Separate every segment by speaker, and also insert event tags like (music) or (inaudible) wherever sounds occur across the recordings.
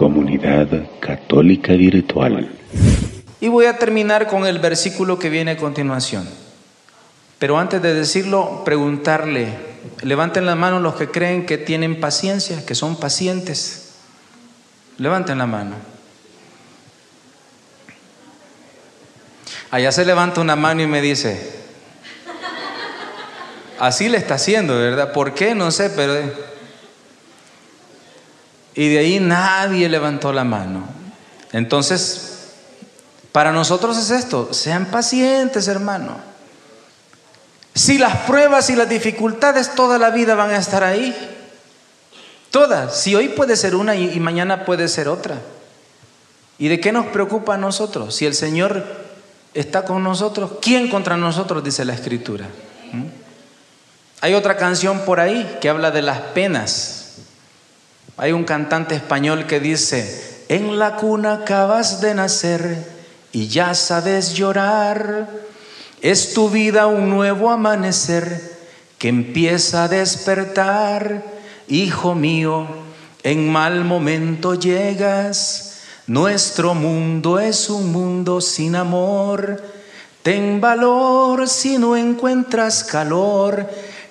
Speaker 1: Comunidad Católica Virtual.
Speaker 2: Y voy a terminar con el versículo que viene a continuación. Pero antes de decirlo, preguntarle, levanten la mano los que creen que tienen paciencia, que son pacientes. Levanten la mano. Allá se levanta una mano y me dice, así le está haciendo, ¿verdad? ¿Por qué? No sé, pero... Y de ahí nadie levantó la mano. Entonces, para nosotros es esto, sean pacientes, hermano. Si las pruebas y las dificultades toda la vida van a estar ahí, todas, si hoy puede ser una y, mañana puede ser otra. ¿Y de qué nos preocupa a nosotros? Si el Señor está con nosotros, ¿quién contra nosotros? Dice la Escritura. ¿Mm? Hay otra canción por ahí que habla de las penas. Hay un cantante español que dice, en la cuna acabas de nacer y ya sabes llorar. Es tu vida un nuevo amanecer que empieza a despertar. Hijo mío, en mal momento llegas. Nuestro mundo es un mundo sin amor. Ten valor si no encuentras calor,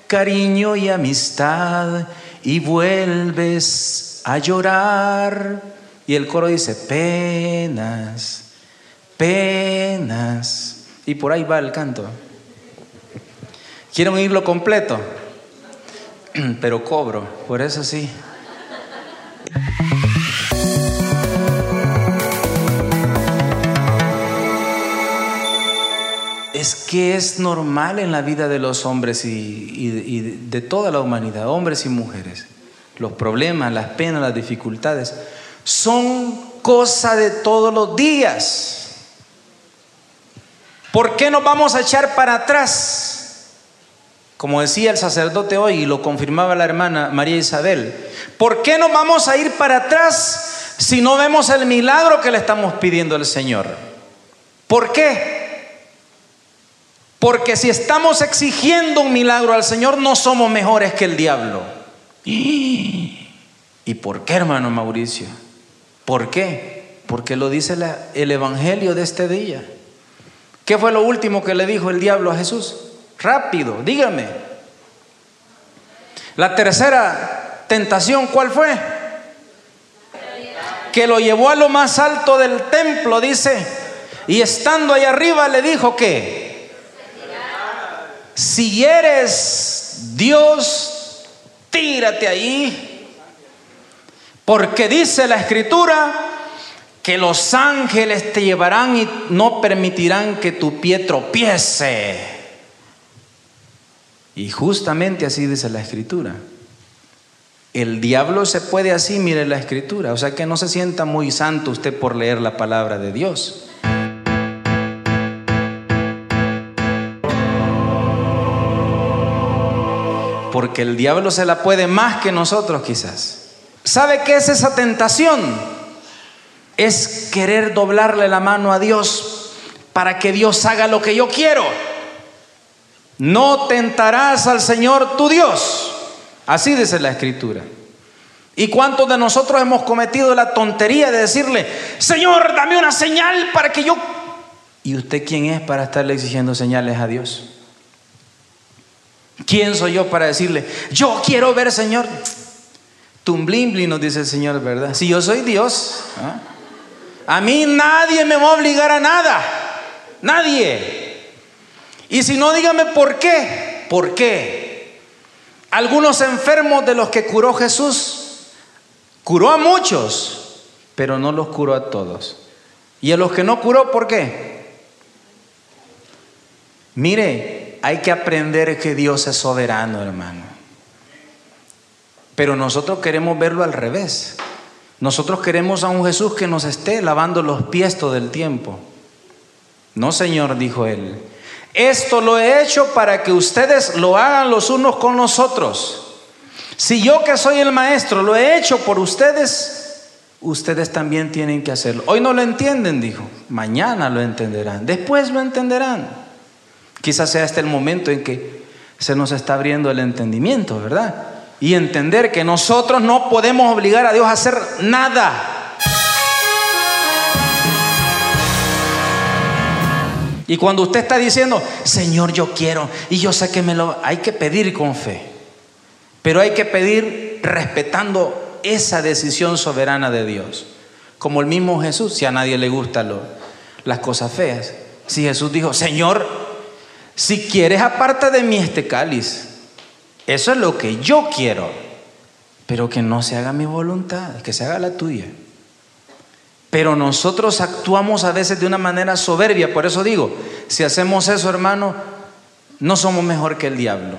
Speaker 2: cariño y amistad y vuelves a llorar. Y el coro dice, penas, penas. Y por ahí va el canto. Quiero oírlo completo, (clears throat) pero cobro, por eso sí. Que es normal en la vida de los hombres y, de toda la humanidad, hombres y mujeres. Los problemas, las penas, las dificultades son cosa de todos los días. ¿Por qué nos vamos a echar para atrás? Como decía el sacerdote hoy y lo confirmaba la hermana María Isabel, ¿por qué nos vamos a ir para atrás si no vemos el milagro que le estamos pidiendo al Señor? ¿Por qué? Porque si estamos exigiendo un milagro al Señor, no somos mejores que el diablo. (gasps) ¿Y por qué, hermano Mauricio? ¿Por qué? Porque lo dice el Evangelio de este día. ¿Qué fue lo último que le dijo el diablo a Jesús? Rápido, dígame. La tercera tentación, ¿cuál fue? Que lo llevó a lo más alto del templo, dice. Y estando ahí arriba le dijo que si eres Dios, tírate ahí. Porque dice la escritura que los ángeles te llevarán y no permitirán que tu pie tropiece. Y justamente así dice la escritura. El diablo se puede así, mire la escritura. O sea que no se sienta muy santo usted por leer la palabra de Dios. Porque el diablo se la puede más que nosotros quizás. ¿Sabe qué es esa tentación? Es querer doblarle la mano a Dios para que Dios haga lo que yo quiero. No tentarás al Señor tu Dios. Así dice la escritura. ¿Y cuántos de nosotros hemos cometido la tontería de decirle, Señor, dame una señal para que yo... ¿Y usted quién es para estarle exigiendo señales a Dios? ¿Quién soy yo para decirle, yo quiero ver, Señor? Tumblimbli nos dice el Señor, ¿verdad? Si yo soy Dios, ¿ah? a mí nadie me va a obligar a nada. Nadie. Y si no, dígame por qué. ¿Por qué? Algunos enfermos de los que curó Jesús, curó a muchos, pero no los curó a todos. Y a los que no curó, ¿por qué? Mire, hay que aprender que Dios es soberano, hermano. Pero nosotros queremos verlo al revés. Nosotros queremos a un Jesús que nos esté lavando los pies todo el tiempo. No, Señor, dijo él. Esto lo he hecho para que ustedes lo hagan los unos con los otros. Si yo que soy el maestro lo he hecho por ustedes, ustedes también tienen que hacerlo. Hoy no lo entienden, dijo. Mañana lo entenderán. Después lo entenderán. Quizás sea este el momento en que se nos está abriendo el entendimiento, ¿verdad? Y entender que nosotros no podemos obligar a Dios a hacer nada. Y cuando usted está diciendo, Señor, yo quiero, y yo sé que me lo... Hay que pedir con fe, pero hay que pedir respetando esa decisión soberana de Dios. Como el mismo Jesús, si a nadie le gustan las cosas feas. Si Jesús dijo, Señor, si quieres aparta de mí este cáliz, eso es lo que yo quiero, pero que no se haga mi voluntad, que se haga la tuya. Pero nosotros actuamos a veces de una manera soberbia. Por eso digo, si hacemos eso, hermano, no somos mejor que el diablo.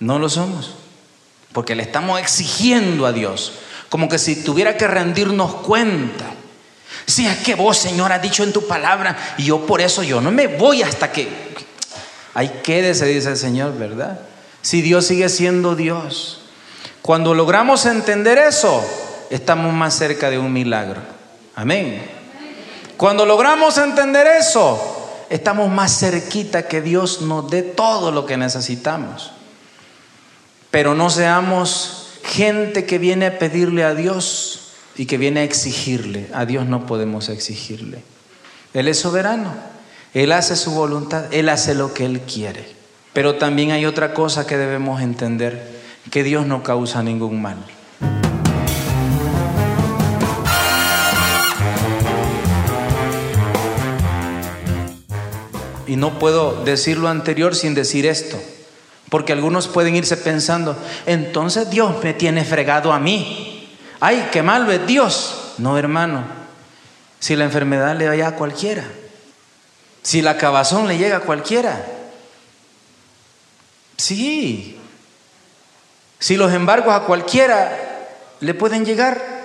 Speaker 2: No lo somos. Porque le estamos exigiendo a Dios. Como que si tuviera que rendirnos cuenta. Si es que vos, Señor, has dicho en tu palabra, y yo por eso yo no me voy hasta que... Ahí quédese, dice el Señor, ¿verdad? Si Dios sigue siendo Dios. Cuando logramos entender eso, estamos más cerca de un milagro. Amén. Cuando logramos entender eso, estamos más cerquita que Dios nos dé todo lo que necesitamos. Pero no seamos gente que viene a pedirle a Dios y que viene a exigirle. A Dios no podemos exigirle. Él es soberano. Él hace su voluntad. Él hace lo que Él quiere. Pero también hay otra cosa que debemos entender, que Dios no causa ningún mal. Y no puedo decir lo anterior sin decir esto. Porque algunos pueden irse pensando, entonces Dios me tiene fregado a mí. Ay, qué malo es Dios. No, hermano. Si la enfermedad le vaya a cualquiera. Si la cabazón le llega a cualquiera. Sí. Si los embargos a cualquiera le pueden llegar.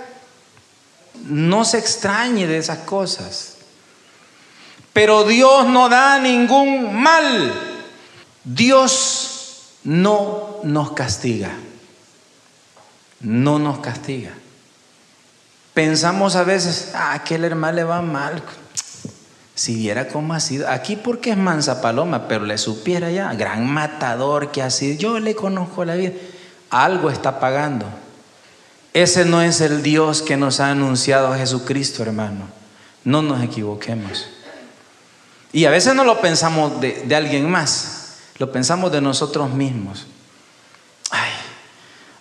Speaker 2: No se extrañe de esas cosas. Pero Dios no da ningún mal. Dios no nos castiga. No nos castiga. Pensamos a veces, ah, aquel hermano le va mal. Si viera cómo ha sido, aquí porque es mansa paloma, pero le supiera ya, gran matador que ha sido, yo le conozco la vida, algo está pagando. Ese no es el Dios que nos ha anunciado Jesucristo, hermano. No nos equivoquemos. Y a veces no lo pensamos de, alguien más, lo pensamos de nosotros mismos. Ay,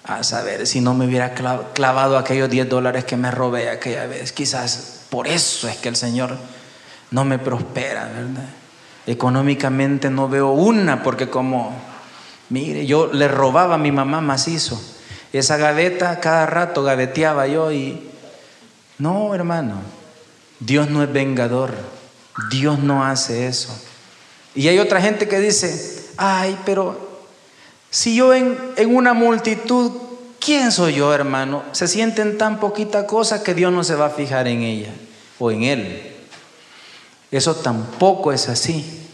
Speaker 2: a saber si no me hubiera clavado aquellos 10 dólares que me robé aquella vez. Quizás por eso es que el Señor no me prospera, ¿verdad? Económicamente no veo una, porque como, mire, yo le robaba a mi mamá macizo. Esa gaveta cada rato gaveteaba yo y... No, hermano, Dios no es vengador. Dios no hace eso. Y hay otra gente que dice, ay, pero si yo en, en una multitud, ¿quién soy yo, hermano? Se sienten tan poquita cosa que Dios no se va a fijar en ella o en él. Eso tampoco es así.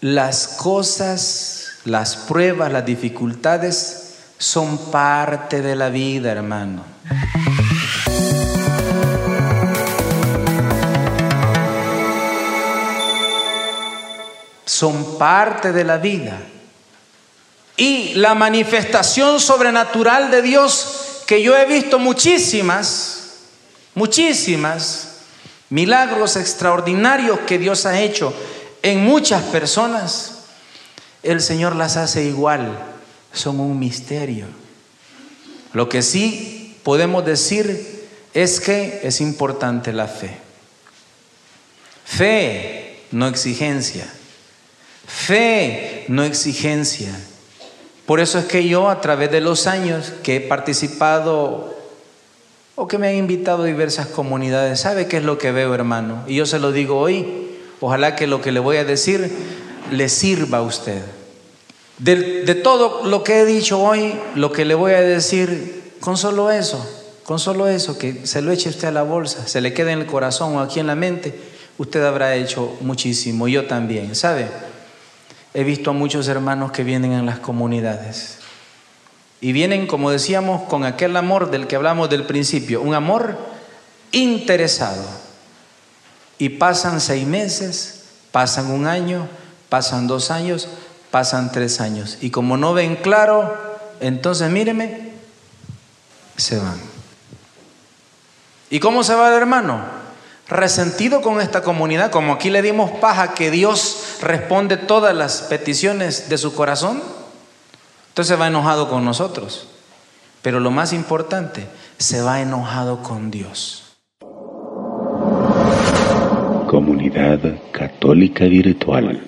Speaker 2: Las cosas, las pruebas, las dificultades son parte de la vida, hermano. son parte de la vida. Y la manifestación sobrenatural de Dios, que yo he visto muchísimas, muchísimas milagros extraordinarios que Dios ha hecho en muchas personas, el Señor las hace igual, son un misterio. Lo que sí podemos decir es que es importante la fe. Fe, no exigencia. Fe, no exigencia. Por eso es que yo a través de los años que he participado o que me han invitado a diversas comunidades, ¿sabe qué es lo que veo, hermano? Y yo se lo digo hoy, ojalá que lo que le voy a decir le sirva a usted. De, de todo lo que he dicho hoy, lo que le voy a decir, con solo eso, con solo eso, que se lo eche usted a la bolsa, se le quede en el corazón o aquí en la mente, usted habrá hecho muchísimo, yo también, ¿sabe? he visto a muchos hermanos que vienen en las comunidades. Y vienen, como decíamos, con aquel amor del que hablamos del principio, un amor interesado. Y pasan seis meses, pasan un año, pasan dos años, pasan tres años. Y como no ven claro, entonces míreme, se van. ¿Y cómo se va el hermano? resentido con esta comunidad, como aquí le dimos paja que Dios responde todas las peticiones de su corazón, entonces va enojado con nosotros. Pero lo más importante, se va enojado con Dios.
Speaker 1: Comunidad Católica Virtual.